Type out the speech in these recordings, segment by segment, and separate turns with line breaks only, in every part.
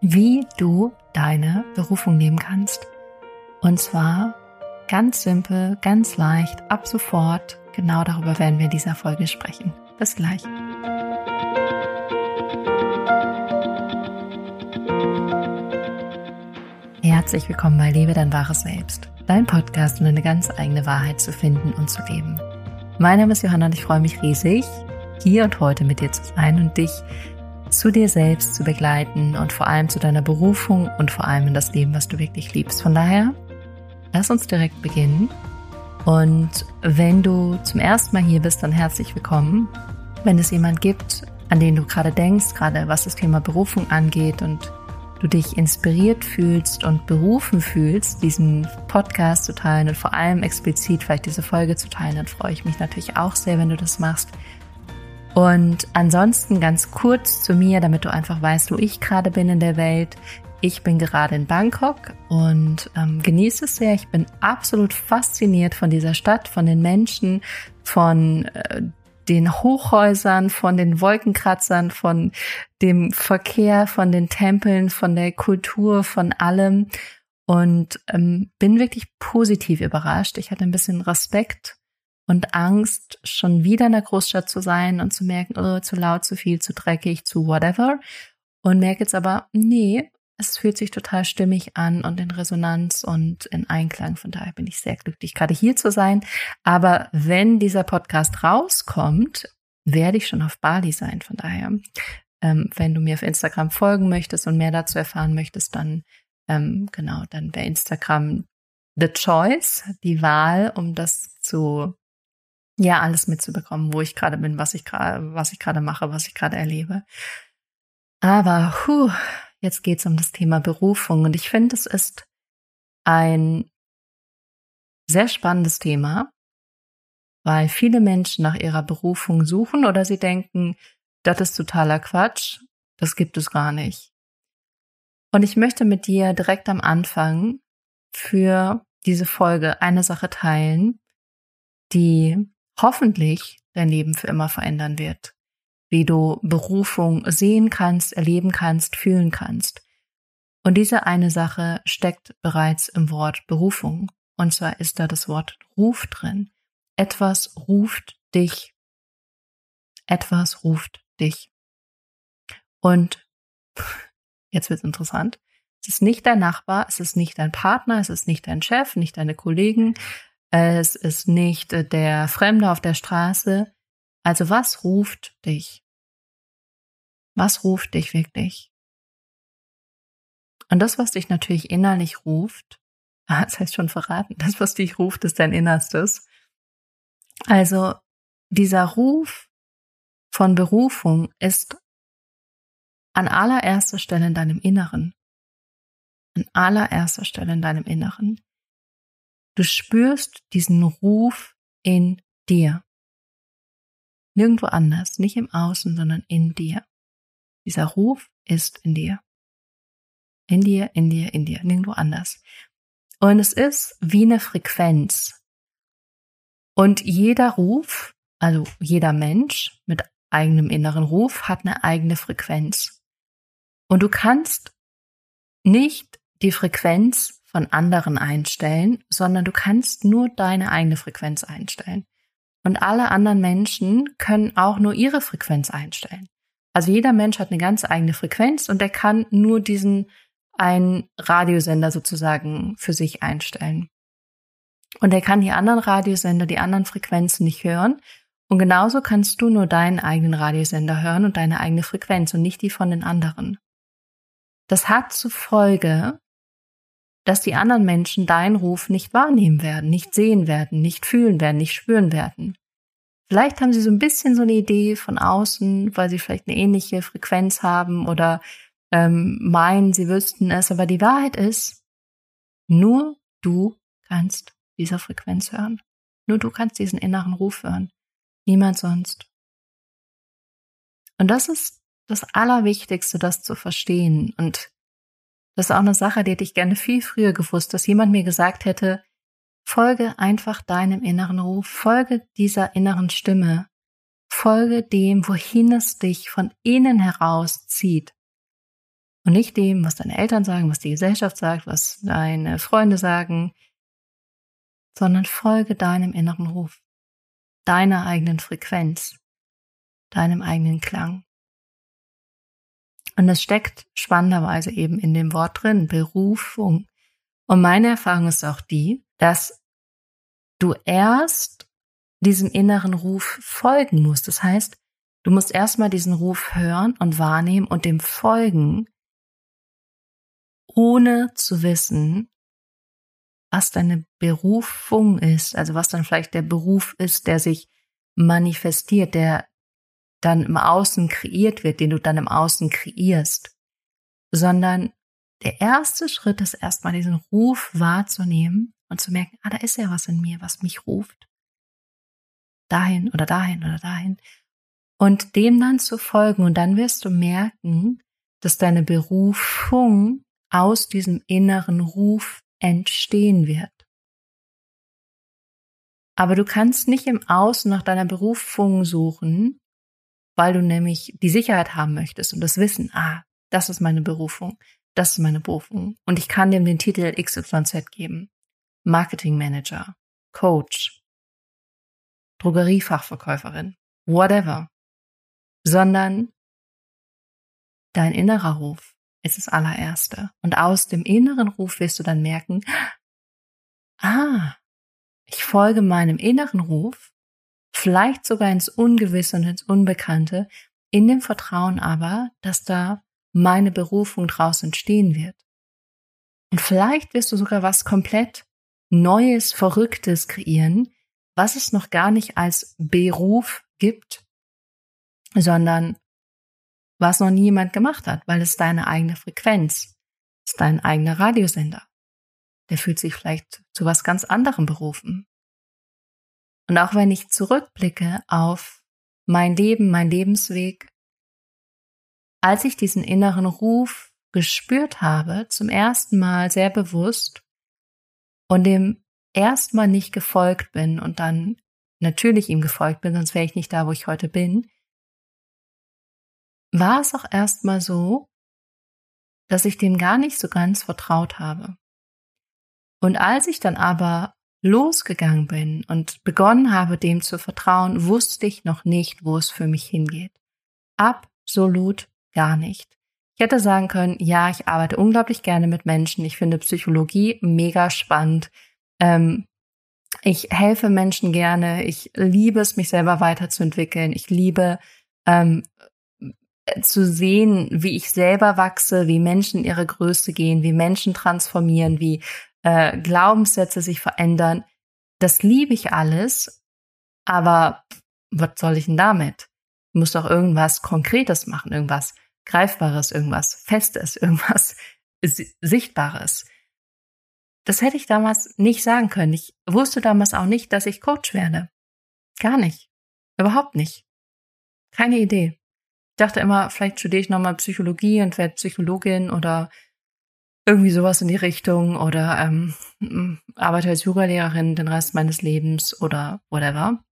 wie du deine Berufung leben kannst. Und zwar ganz simpel, ganz leicht, ab sofort. Genau darüber werden wir in dieser Folge sprechen. Bis gleich. Herzlich willkommen bei Lebe dein wahres Selbst, dein Podcast, um eine ganz eigene Wahrheit zu finden und zu leben. Mein Name ist Johanna und ich freue mich riesig, hier und heute mit dir zu sein und dich zu dir selbst zu begleiten und vor allem zu deiner Berufung und vor allem in das Leben, was du wirklich liebst. Von daher, lass uns direkt beginnen. Und wenn du zum ersten Mal hier bist, dann herzlich willkommen. Wenn es jemand gibt, an den du gerade denkst, gerade was das Thema Berufung angeht und du dich inspiriert fühlst und berufen fühlst, diesen Podcast zu teilen und vor allem explizit vielleicht diese Folge zu teilen, dann freue ich mich natürlich auch sehr, wenn du das machst. Und ansonsten ganz kurz zu mir, damit du einfach weißt, wo ich gerade bin in der Welt. Ich bin gerade in Bangkok und ähm, genieße es sehr. Ich bin absolut fasziniert von dieser Stadt, von den Menschen, von äh, den Hochhäusern, von den Wolkenkratzern, von dem Verkehr, von den Tempeln, von der Kultur, von allem. Und ähm, bin wirklich positiv überrascht. Ich hatte ein bisschen Respekt und Angst, schon wieder in der Großstadt zu sein und zu merken, oh, zu laut, zu viel, zu dreckig, zu whatever. Und merke jetzt aber, nee, es fühlt sich total stimmig an und in Resonanz und in Einklang. Von daher bin ich sehr glücklich, gerade hier zu sein. Aber wenn dieser Podcast rauskommt, werde ich schon auf Bali sein. Von daher, ähm, wenn du mir auf Instagram folgen möchtest und mehr dazu erfahren möchtest, dann ähm, genau, dann wäre Instagram the choice, die Wahl, um das zu ja alles mitzubekommen, wo ich gerade bin, was ich gerade, was ich gerade mache, was ich gerade erlebe. Aber puh, jetzt geht's um das Thema Berufung und ich finde, es ist ein sehr spannendes Thema, weil viele Menschen nach ihrer Berufung suchen oder sie denken, das ist totaler Quatsch, das gibt es gar nicht. Und ich möchte mit dir direkt am Anfang für diese Folge eine Sache teilen, die hoffentlich dein Leben für immer verändern wird. Wie du Berufung sehen kannst, erleben kannst, fühlen kannst. Und diese eine Sache steckt bereits im Wort Berufung. Und zwar ist da das Wort Ruf drin. Etwas ruft dich. Etwas ruft dich. Und jetzt wird's interessant. Es ist nicht dein Nachbar, es ist nicht dein Partner, es ist nicht dein Chef, nicht deine Kollegen, es ist nicht äh, der Fremde auf der Straße. Also was ruft dich? Was ruft dich wirklich? Und das, was dich natürlich innerlich ruft, das heißt schon verraten, das, was dich ruft, ist dein Innerstes. Also dieser Ruf von Berufung ist an allererster Stelle in deinem Inneren. An allererster Stelle in deinem Inneren. Du spürst diesen Ruf in dir. Nirgendwo anders, nicht im Außen, sondern in dir. Dieser Ruf ist in dir. In dir, in dir, in dir, nirgendwo anders. Und es ist wie eine Frequenz. Und jeder Ruf, also jeder Mensch mit eigenem inneren Ruf hat eine eigene Frequenz. Und du kannst nicht die Frequenz von anderen einstellen, sondern du kannst nur deine eigene Frequenz einstellen. Und alle anderen Menschen können auch nur ihre Frequenz einstellen. Also jeder Mensch hat eine ganz eigene Frequenz und er kann nur diesen einen Radiosender sozusagen für sich einstellen. Und er kann die anderen Radiosender, die anderen Frequenzen nicht hören. Und genauso kannst du nur deinen eigenen Radiosender hören und deine eigene Frequenz und nicht die von den anderen. Das hat zur Folge, dass die anderen Menschen deinen Ruf nicht wahrnehmen werden, nicht sehen werden, nicht fühlen werden, nicht spüren werden. Vielleicht haben sie so ein bisschen so eine Idee von außen, weil sie vielleicht eine ähnliche Frequenz haben oder ähm, meinen, sie wüssten es, aber die Wahrheit ist, nur du kannst diese Frequenz hören. Nur du kannst diesen inneren Ruf hören. Niemand sonst. Und das ist das Allerwichtigste, das zu verstehen. Und das ist auch eine Sache, die hätte ich gerne viel früher gewusst, dass jemand mir gesagt hätte, folge einfach deinem inneren Ruf, folge dieser inneren Stimme, folge dem, wohin es dich von innen heraus zieht. Und nicht dem, was deine Eltern sagen, was die Gesellschaft sagt, was deine Freunde sagen, sondern folge deinem inneren Ruf, deiner eigenen Frequenz, deinem eigenen Klang. Und das steckt spannenderweise eben in dem Wort drin, Berufung. Und meine Erfahrung ist auch die, dass du erst diesem inneren Ruf folgen musst. Das heißt, du musst erstmal diesen Ruf hören und wahrnehmen und dem folgen, ohne zu wissen, was deine Berufung ist, also was dann vielleicht der Beruf ist, der sich manifestiert, der dann im Außen kreiert wird, den du dann im Außen kreierst, sondern der erste Schritt ist erstmal diesen Ruf wahrzunehmen und zu merken, ah, da ist ja was in mir, was mich ruft. Dahin oder dahin oder dahin. Und dem dann zu folgen und dann wirst du merken, dass deine Berufung aus diesem inneren Ruf entstehen wird. Aber du kannst nicht im Außen nach deiner Berufung suchen, weil du nämlich die Sicherheit haben möchtest und das Wissen, ah, das ist meine Berufung, das ist meine Berufung. Und ich kann dem den Titel XYZ geben. Marketing Manager, Coach, Drogeriefachverkäuferin, whatever. Sondern dein innerer Ruf ist das allererste. Und aus dem inneren Ruf wirst du dann merken, ah, ich folge meinem inneren Ruf vielleicht sogar ins Ungewisse und ins Unbekannte, in dem Vertrauen aber, dass da meine Berufung draus entstehen wird. Und vielleicht wirst du sogar was komplett Neues, Verrücktes kreieren, was es noch gar nicht als Beruf gibt, sondern was noch nie jemand gemacht hat, weil es deine eigene Frequenz, ist dein eigener Radiosender. Der fühlt sich vielleicht zu was ganz anderem berufen. Und auch wenn ich zurückblicke auf mein Leben, mein Lebensweg, als ich diesen inneren Ruf gespürt habe, zum ersten Mal sehr bewusst und dem erstmal nicht gefolgt bin und dann natürlich ihm gefolgt bin, sonst wäre ich nicht da, wo ich heute bin, war es auch erstmal so, dass ich dem gar nicht so ganz vertraut habe. Und als ich dann aber losgegangen bin und begonnen habe, dem zu vertrauen, wusste ich noch nicht, wo es für mich hingeht. Absolut gar nicht. Ich hätte sagen können, ja, ich arbeite unglaublich gerne mit Menschen. Ich finde Psychologie mega spannend. Ähm, ich helfe Menschen gerne. Ich liebe es, mich selber weiterzuentwickeln. Ich liebe ähm, zu sehen, wie ich selber wachse, wie Menschen ihre Größe gehen, wie Menschen transformieren, wie äh, Glaubenssätze sich verändern. Das liebe ich alles, aber was soll ich denn damit? Ich muss doch irgendwas Konkretes machen, irgendwas Greifbares, irgendwas Festes, irgendwas Sichtbares. Das hätte ich damals nicht sagen können. Ich wusste damals auch nicht, dass ich Coach werde. Gar nicht. Überhaupt nicht. Keine Idee. Ich dachte immer, vielleicht studiere ich nochmal Psychologie und werde Psychologin oder irgendwie sowas in die Richtung oder ähm, arbeite als Yogalehrerin den Rest meines Lebens oder whatever.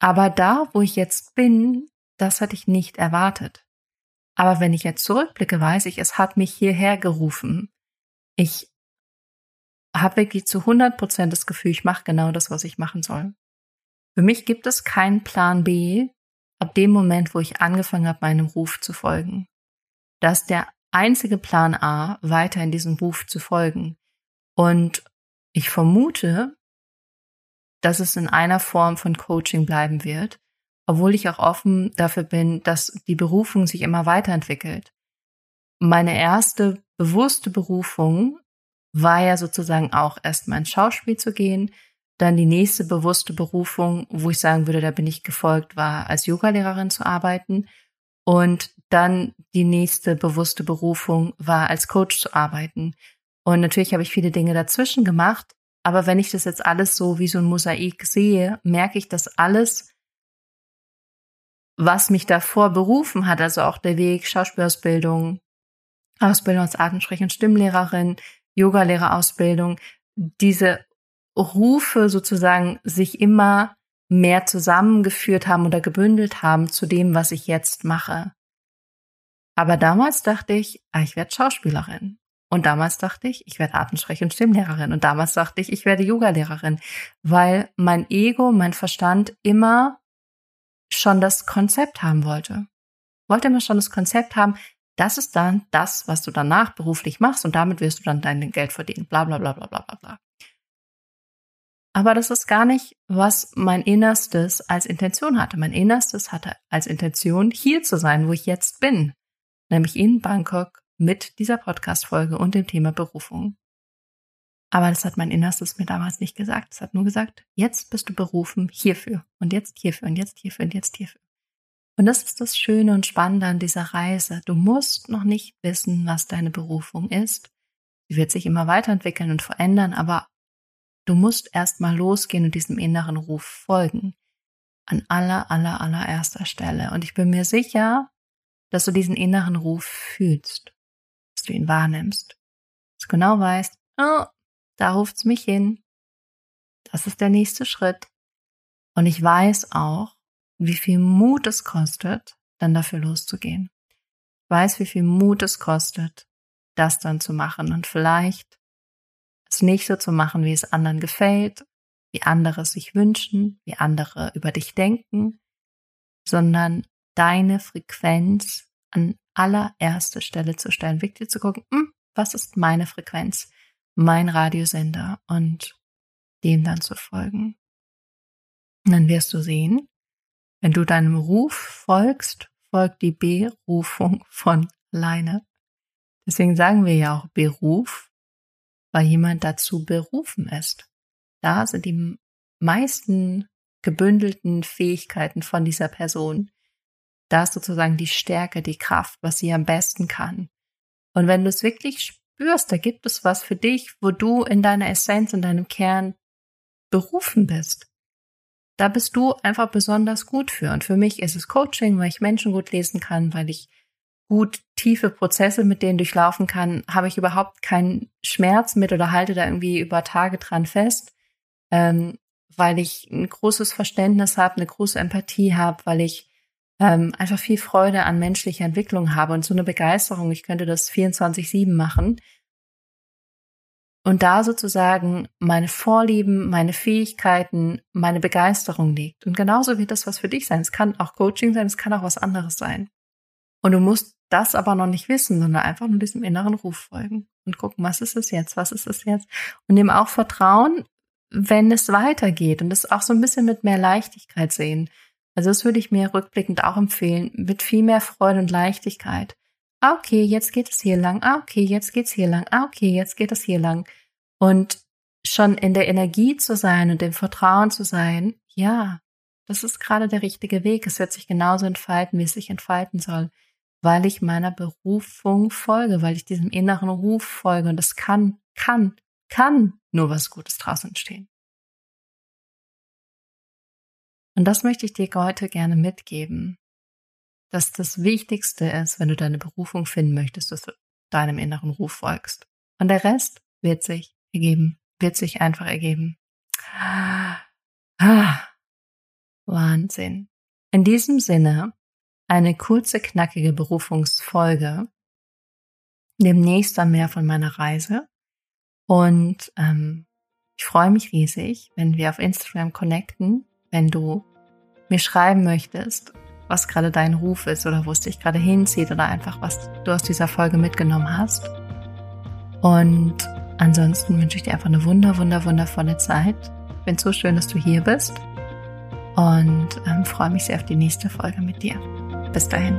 Aber da, wo ich jetzt bin, das hatte ich nicht erwartet. Aber wenn ich jetzt zurückblicke, weiß ich, es hat mich hierher gerufen. Ich habe wirklich zu 100 Prozent das Gefühl, ich mache genau das, was ich machen soll. Für mich gibt es keinen Plan B ab dem Moment, wo ich angefangen habe, meinem Ruf zu folgen. Das ist der einzige Plan A, weiter in diesem Ruf zu folgen. Und ich vermute, dass es in einer Form von Coaching bleiben wird, obwohl ich auch offen dafür bin, dass die Berufung sich immer weiterentwickelt. Meine erste bewusste Berufung war ja sozusagen auch erst mal ins Schauspiel zu gehen. Dann die nächste bewusste Berufung, wo ich sagen würde, da bin ich gefolgt, war als Yogalehrerin zu arbeiten. Und dann die nächste bewusste Berufung war, als Coach zu arbeiten. Und natürlich habe ich viele Dinge dazwischen gemacht. Aber wenn ich das jetzt alles so wie so ein Mosaik sehe, merke ich, dass alles, was mich davor berufen hat, also auch der Weg Schauspielausbildung, Ausbildung als Atemsprech- und Stimmlehrerin, Yogalehrerausbildung, diese Rufe sozusagen sich immer mehr zusammengeführt haben oder gebündelt haben zu dem, was ich jetzt mache. Aber damals dachte ich, ah, ich werde Schauspielerin. Und damals dachte ich, ich werde Atemsprech- und Stimmlehrerin. Und damals dachte ich, ich werde Yogalehrerin, weil mein Ego, mein Verstand immer schon das Konzept haben wollte. Wollte immer schon das Konzept haben, das ist dann das, was du danach beruflich machst und damit wirst du dann dein Geld verdienen. Bla bla bla bla bla bla bla. Aber das ist gar nicht, was mein Innerstes als Intention hatte. Mein Innerstes hatte als Intention, hier zu sein, wo ich jetzt bin. Nämlich in Bangkok mit dieser Podcast-Folge und dem Thema Berufung. Aber das hat mein Innerstes mir damals nicht gesagt. Es hat nur gesagt, jetzt bist du berufen hierfür und jetzt hierfür und jetzt hierfür und jetzt hierfür. Und das ist das Schöne und Spannende an dieser Reise. Du musst noch nicht wissen, was deine Berufung ist. Sie wird sich immer weiterentwickeln und verändern, aber du musst erst mal losgehen und diesem inneren Ruf folgen. An aller, aller, allererster Stelle. Und ich bin mir sicher, dass du diesen inneren Ruf fühlst du ihn wahrnimmst. Dass du genau weißt, oh, da ruft's mich hin. Das ist der nächste Schritt. Und ich weiß auch, wie viel Mut es kostet, dann dafür loszugehen. Ich weiß, wie viel Mut es kostet, das dann zu machen und vielleicht es nicht so zu machen, wie es anderen gefällt, wie andere es sich wünschen, wie andere über dich denken, sondern deine Frequenz an allererste Stelle zu stellen, wirklich zu gucken, hm, was ist meine Frequenz, mein Radiosender und dem dann zu folgen. Und dann wirst du sehen, wenn du deinem Ruf folgst, folgt die Berufung von alleine. Deswegen sagen wir ja auch Beruf, weil jemand dazu berufen ist. Da sind die meisten gebündelten Fähigkeiten von dieser Person. Da ist sozusagen die Stärke, die Kraft, was sie am besten kann. Und wenn du es wirklich spürst, da gibt es was für dich, wo du in deiner Essenz, in deinem Kern berufen bist. Da bist du einfach besonders gut für. Und für mich ist es Coaching, weil ich Menschen gut lesen kann, weil ich gut tiefe Prozesse mit denen durchlaufen kann, habe ich überhaupt keinen Schmerz mit oder halte da irgendwie über Tage dran fest, ähm, weil ich ein großes Verständnis habe, eine große Empathie habe, weil ich ähm, einfach viel Freude an menschlicher Entwicklung habe und so eine Begeisterung. Ich könnte das 24-7 machen. Und da sozusagen meine Vorlieben, meine Fähigkeiten, meine Begeisterung liegt. Und genauso wird das was für dich sein. Es kann auch Coaching sein, es kann auch was anderes sein. Und du musst das aber noch nicht wissen, sondern einfach nur diesem inneren Ruf folgen und gucken, was ist es jetzt, was ist es jetzt? Und dem auch vertrauen, wenn es weitergeht und es auch so ein bisschen mit mehr Leichtigkeit sehen. Also das würde ich mir rückblickend auch empfehlen, mit viel mehr Freude und Leichtigkeit. Ah, okay, jetzt geht es hier lang. Ah, okay, jetzt geht's hier lang. Ah, okay, jetzt geht es hier lang. Und schon in der Energie zu sein und im Vertrauen zu sein, ja, das ist gerade der richtige Weg. Es wird sich genauso entfalten, wie es sich entfalten soll, weil ich meiner Berufung folge, weil ich diesem inneren Ruf folge. Und es kann, kann, kann nur was Gutes draußen entstehen. Und das möchte ich dir heute gerne mitgeben, dass das Wichtigste ist, wenn du deine Berufung finden möchtest, dass du deinem inneren Ruf folgst. Und der Rest wird sich ergeben, wird sich einfach ergeben. Ah, Wahnsinn. In diesem Sinne eine kurze, knackige Berufungsfolge. Demnächst dann mehr von meiner Reise. Und ähm, ich freue mich riesig, wenn wir auf Instagram connecten wenn du mir schreiben möchtest, was gerade dein Ruf ist oder wo es dich gerade hinzieht oder einfach was du aus dieser Folge mitgenommen hast. Und ansonsten wünsche ich dir einfach eine wunder, wunder, wundervolle Zeit. Ich finde so schön, dass du hier bist und ähm, freue mich sehr auf die nächste Folge mit dir. Bis dahin.